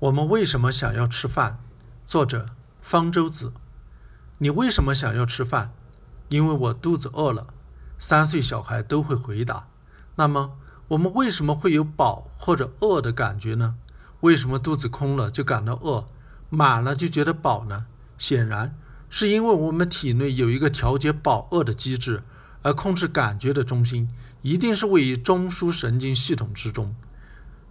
我们为什么想要吃饭？作者方舟子。你为什么想要吃饭？因为我肚子饿了。三岁小孩都会回答。那么，我们为什么会有饱或者饿的感觉呢？为什么肚子空了就感到饿，满了就觉得饱呢？显然，是因为我们体内有一个调节饱饿的机制，而控制感觉的中心一定是位于中枢神经系统之中。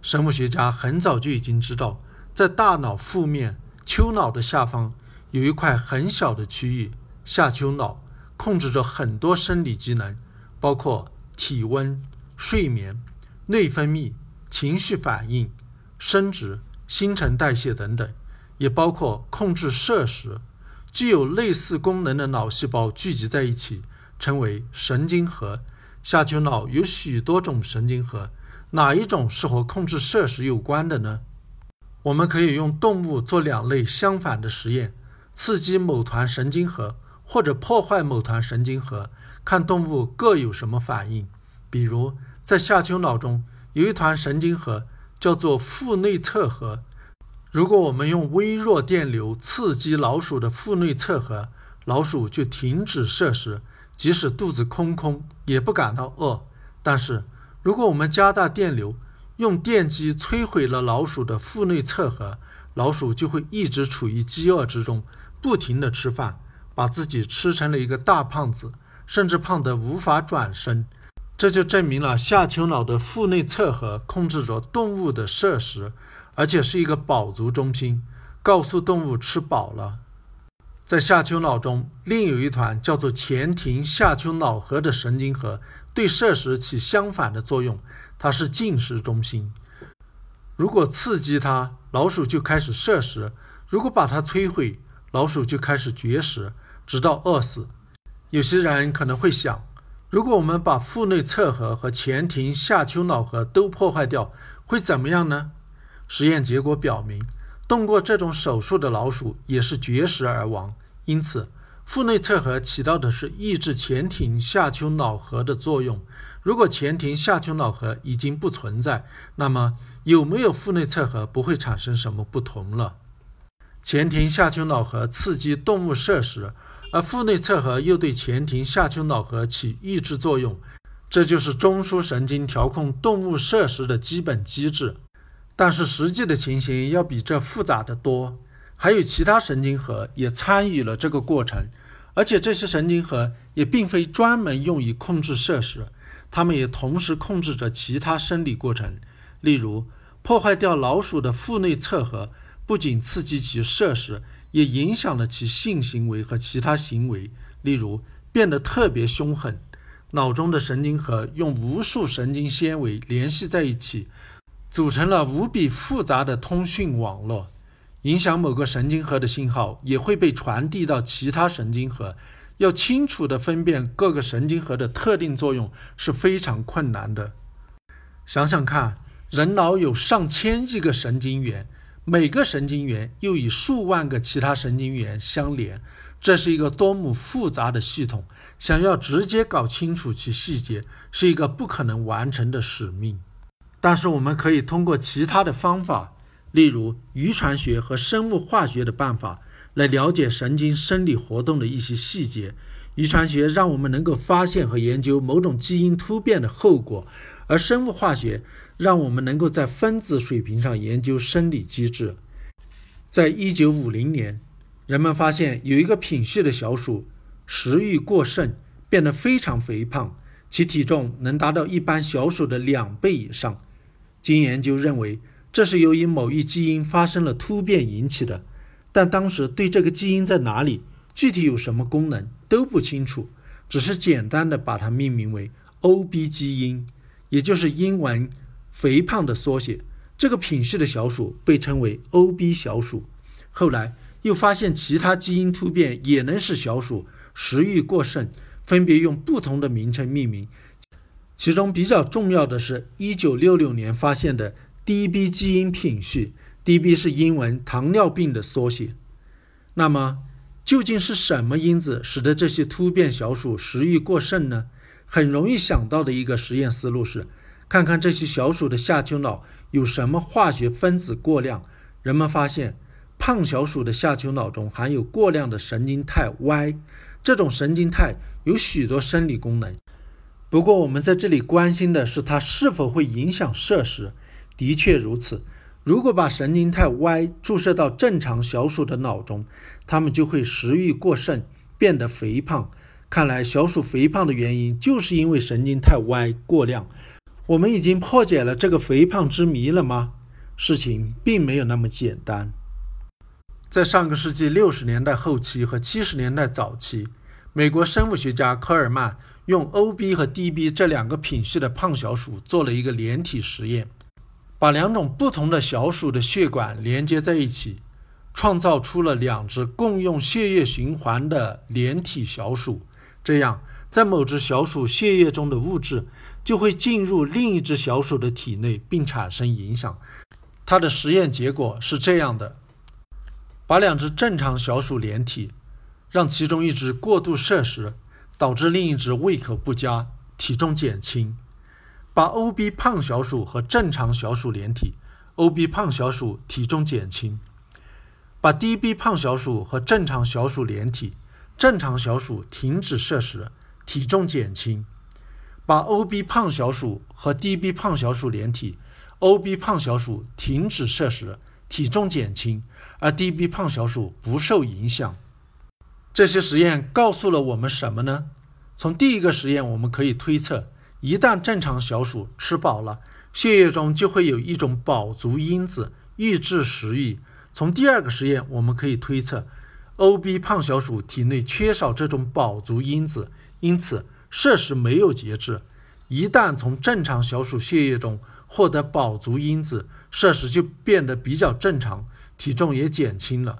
生物学家很早就已经知道。在大脑腹面丘脑的下方，有一块很小的区域——下丘脑，控制着很多生理机能，包括体温、睡眠、内分泌、情绪反应、生殖、新陈代谢等等，也包括控制摄食。具有类似功能的脑细胞聚集在一起，称为神经核。下丘脑有许多种神经核，哪一种是和控制摄食有关的呢？我们可以用动物做两类相反的实验，刺激某团神经核或者破坏某团神经核，看动物各有什么反应。比如，在下丘脑中有一团神经核叫做腹内侧核，如果我们用微弱电流刺激老鼠的腹内侧核，老鼠就停止摄食，即使肚子空空也不感到饿。但是，如果我们加大电流，用电击摧毁了老鼠的腹内侧核，老鼠就会一直处于饥饿之中，不停地吃饭，把自己吃成了一个大胖子，甚至胖得无法转身。这就证明了下丘脑的腹内侧核控制着动物的摄食，而且是一个饱足中心，告诉动物吃饱了。在下丘脑中，另有一团叫做前庭下丘脑核的神经核，对摄食起相反的作用。它是进食中心，如果刺激它，老鼠就开始摄食；如果把它摧毁，老鼠就开始绝食，直到饿死。有些人可能会想，如果我们把腹内侧核和前庭下丘脑核都破坏掉，会怎么样呢？实验结果表明，动过这种手术的老鼠也是绝食而亡。因此，腹内侧核起到的是抑制前庭下丘脑核的作用。如果前庭下丘脑核已经不存在，那么有没有腹内侧核不会产生什么不同了。前庭下丘脑核刺激动物摄食，而腹内侧核又对前庭下丘脑核起抑制作用，这就是中枢神经调控动物摄食的基本机制。但是实际的情形要比这复杂的多，还有其他神经核也参与了这个过程，而且这些神经核也并非专门用于控制摄食。它们也同时控制着其他生理过程，例如破坏掉老鼠的腹内侧核，不仅刺激其摄食，也影响了其性行为和其他行为，例如变得特别凶狠。脑中的神经核用无数神经纤维联系在一起，组成了无比复杂的通讯网络。影响某个神经核的信号也会被传递到其他神经核。要清楚地分辨各个神经核的特定作用是非常困难的。想想看，人脑有上千亿个神经元，每个神经元又与数万个其他神经元相连，这是一个多么复杂的系统！想要直接搞清楚其细节，是一个不可能完成的使命。但是，我们可以通过其他的方法，例如遗传学和生物化学的办法。来了解神经生理活动的一些细节，遗传学让我们能够发现和研究某种基因突变的后果，而生物化学让我们能够在分子水平上研究生理机制。在一九五零年，人们发现有一个品系的小鼠食欲过剩，变得非常肥胖，其体重能达到一般小鼠的两倍以上。经研究认为，这是由于某一基因发生了突变引起的。但当时对这个基因在哪里、具体有什么功能都不清楚，只是简单的把它命名为 OB 基因，也就是英文“肥胖”的缩写。这个品系的小鼠被称为 OB 小鼠。后来又发现其他基因突变也能使小鼠食欲过剩，分别用不同的名称命名。其中比较重要的是1966年发现的 DB 基因品序。DB 是英文糖尿病的缩写。那么，究竟是什么因子使得这些突变小鼠食欲过剩呢？很容易想到的一个实验思路是，看看这些小鼠的下丘脑有什么化学分子过量，人们发现胖小鼠的下丘脑中含有过量的神经肽 Y，这种神经肽有许多生理功能。不过，我们在这里关心的是它是否会影响摄食。的确如此，如果把神经肽 Y 注射到正常小鼠的脑中，它们就会食欲过剩，变得肥胖。看来，小鼠肥胖的原因就是因为神经肽 Y 过量。我们已经破解了这个肥胖之谜了吗？事情并没有那么简单。在上个世纪六十年代后期和七十年代早期，美国生物学家科尔曼。用 OB 和 DB 这两个品系的胖小鼠做了一个连体实验，把两种不同的小鼠的血管连接在一起，创造出了两只共用血液循环的连体小鼠。这样，在某只小鼠血液中的物质就会进入另一只小鼠的体内，并产生影响。它的实验结果是这样的：把两只正常小鼠连体，让其中一只过度摄食。导致另一只胃口不佳，体重减轻。把 OB 胖小鼠和正常小鼠连体，OB 胖小鼠体重减轻；把 DB 胖小鼠和正常小鼠连体，正常小鼠停止摄食，体重减轻；把 OB 胖小鼠和 DB 胖小鼠连体，OB 胖小鼠停止摄食，体重减轻，而 DB 胖小鼠不受影响。这些实验告诉了我们什么呢？从第一个实验我们可以推测，一旦正常小鼠吃饱了，血液中就会有一种饱足因子抑制食欲。从第二个实验我们可以推测，OB 胖小鼠体内缺少这种饱足因子，因此摄食没有节制。一旦从正常小鼠血液中获得饱足因子，摄食就变得比较正常，体重也减轻了。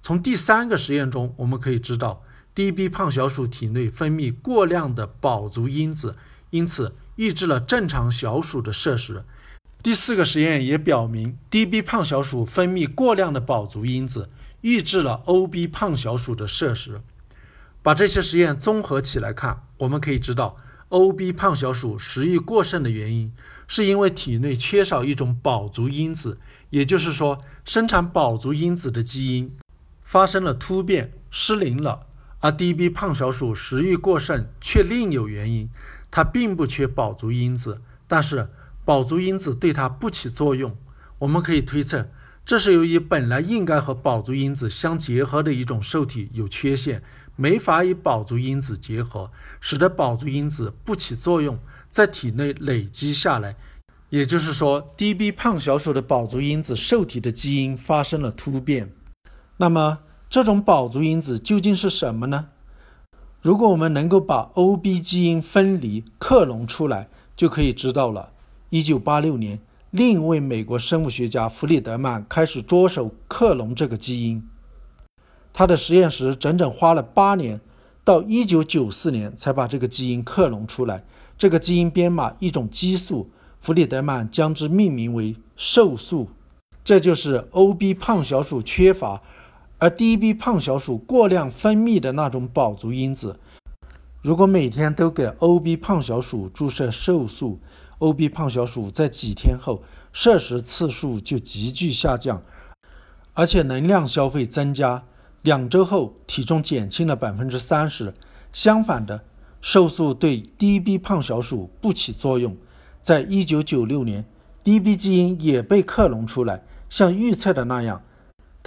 从第三个实验中，我们可以知道，DB 胖小鼠体内分泌过量的饱足因子，因此抑制了正常小鼠的摄食。第四个实验也表明，DB 胖小鼠分泌过量的饱足因子，抑制了 OB 胖小鼠的摄食。把这些实验综合起来看，我们可以知道，OB 胖小鼠食欲过剩的原因，是因为体内缺少一种饱足因子，也就是说，生产饱足因子的基因。发生了突变，失灵了。而 DB 胖小鼠食欲过剩却另有原因，它并不缺饱足因子，但是饱足因子对它不起作用。我们可以推测，这是由于本来应该和饱足因子相结合的一种受体有缺陷，没法与饱足因子结合，使得饱足因子不起作用，在体内累积下来。也就是说，DB 胖小鼠的饱足因子受体的基因发生了突变。那么，这种饱足因子究竟是什么呢？如果我们能够把 OB 基因分离克隆出来，就可以知道了。一九八六年，另一位美国生物学家弗里德曼开始着手克隆这个基因。他的实验室整整花了八年，到一九九四年才把这个基因克隆出来。这个基因编码一种激素，弗里德曼将之命名为瘦素。这就是 OB 胖小鼠缺乏。而 DB 胖小鼠过量分泌的那种饱足因子，如果每天都给 OB 胖小鼠注射瘦素，OB 胖小鼠在几天后摄食次数就急剧下降，而且能量消费增加，两周后体重减轻了百分之三十。相反的，瘦素对 DB 胖小鼠不起作用。在一九九六年，DB 基因也被克隆出来，像预测的那样。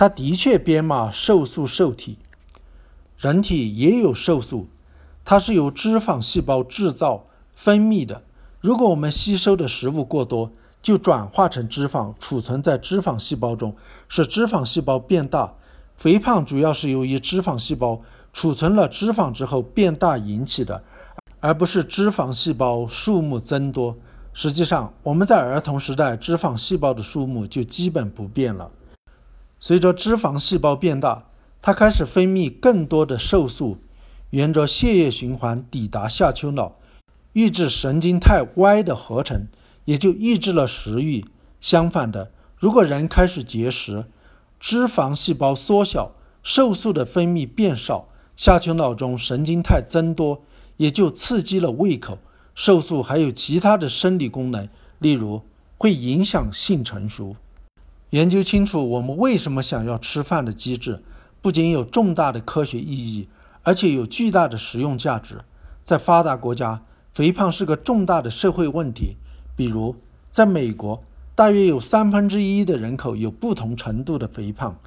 它的确编码瘦素受体，人体也有瘦素，它是由脂肪细胞制造分泌的。如果我们吸收的食物过多，就转化成脂肪，储存在脂肪细胞中，使脂肪细胞变大。肥胖主要是由于脂肪细胞储存了脂肪之后变大引起的，而不是脂肪细胞数目增多。实际上，我们在儿童时代脂肪细胞的数目就基本不变了。随着脂肪细胞变大，它开始分泌更多的瘦素，沿着血液循环抵达下丘脑，抑制神经肽 Y 的合成，也就抑制了食欲。相反的，如果人开始节食，脂肪细胞缩小，瘦素的分泌变少，下丘脑中神经肽增多，也就刺激了胃口。瘦素还有其他的生理功能，例如会影响性成熟。研究清楚我们为什么想要吃饭的机制，不仅有重大的科学意义，而且有巨大的实用价值。在发达国家，肥胖是个重大的社会问题。比如，在美国，大约有三分之一的人口有不同程度的肥胖，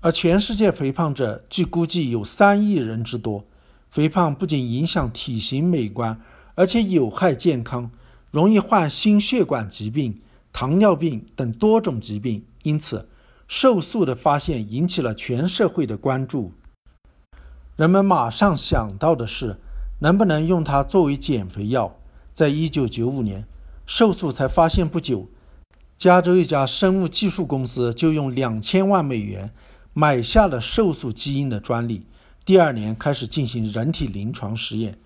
而全世界肥胖者据估计有三亿人之多。肥胖不仅影响体型美观，而且有害健康，容易患心血管疾病、糖尿病等多种疾病。因此，瘦素的发现引起了全社会的关注。人们马上想到的是，能不能用它作为减肥药？在一九九五年，瘦素才发现不久，加州一家生物技术公司就用两千万美元买下了瘦素基因的专利。第二年开始进行人体临床实验，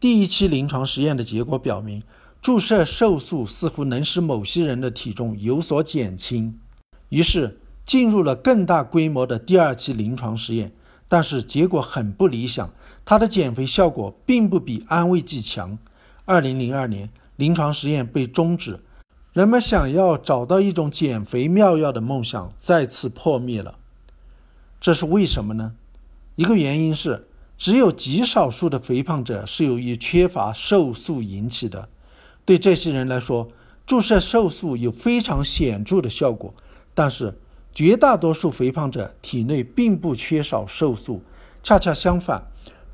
第一期临床实验的结果表明，注射瘦素似乎能使某些人的体重有所减轻。于是进入了更大规模的第二期临床实验，但是结果很不理想，它的减肥效果并不比安慰剂强。二零零二年，临床实验被终止，人们想要找到一种减肥妙药的梦想再次破灭了。这是为什么呢？一个原因是，只有极少数的肥胖者是由于缺乏瘦素引起的。对这些人来说，注射瘦素有非常显著的效果。但是，绝大多数肥胖者体内并不缺少瘦素，恰恰相反，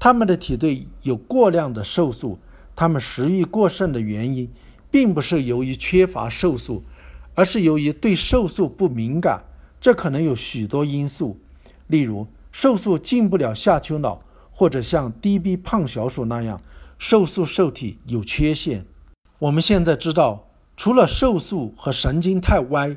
他们的体内有过量的瘦素。他们食欲过剩的原因，并不是由于缺乏瘦素，而是由于对瘦素不敏感。这可能有许多因素，例如。瘦素进不了下丘脑，或者像 DB 胖小鼠那样，瘦素受体有缺陷。我们现在知道，除了瘦素和神经太 Y，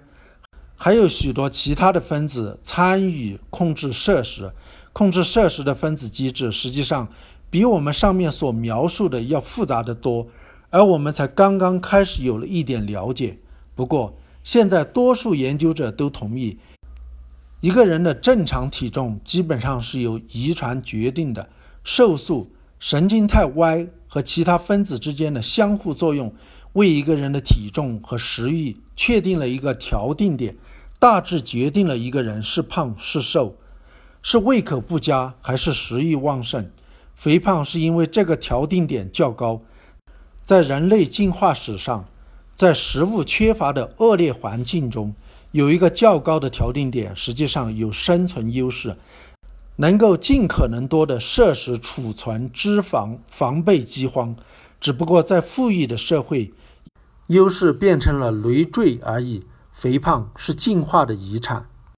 还有许多其他的分子参与控制摄食。控制摄食的分子机制实际上比我们上面所描述的要复杂得多，而我们才刚刚开始有了一点了解。不过，现在多数研究者都同意。一个人的正常体重基本上是由遗传决定的。瘦素、神经肽 Y 和其他分子之间的相互作用，为一个人的体重和食欲确定了一个调定点，大致决定了一个人是胖是瘦，是胃口不佳还是食欲旺盛。肥胖是因为这个调定点较高。在人类进化史上，在食物缺乏的恶劣环境中。有一个较高的调定点，实际上有生存优势，能够尽可能多的摄食、储存脂肪，防备饥荒。只不过在富裕的社会，优势变成了累赘而已。肥胖是进化的遗产。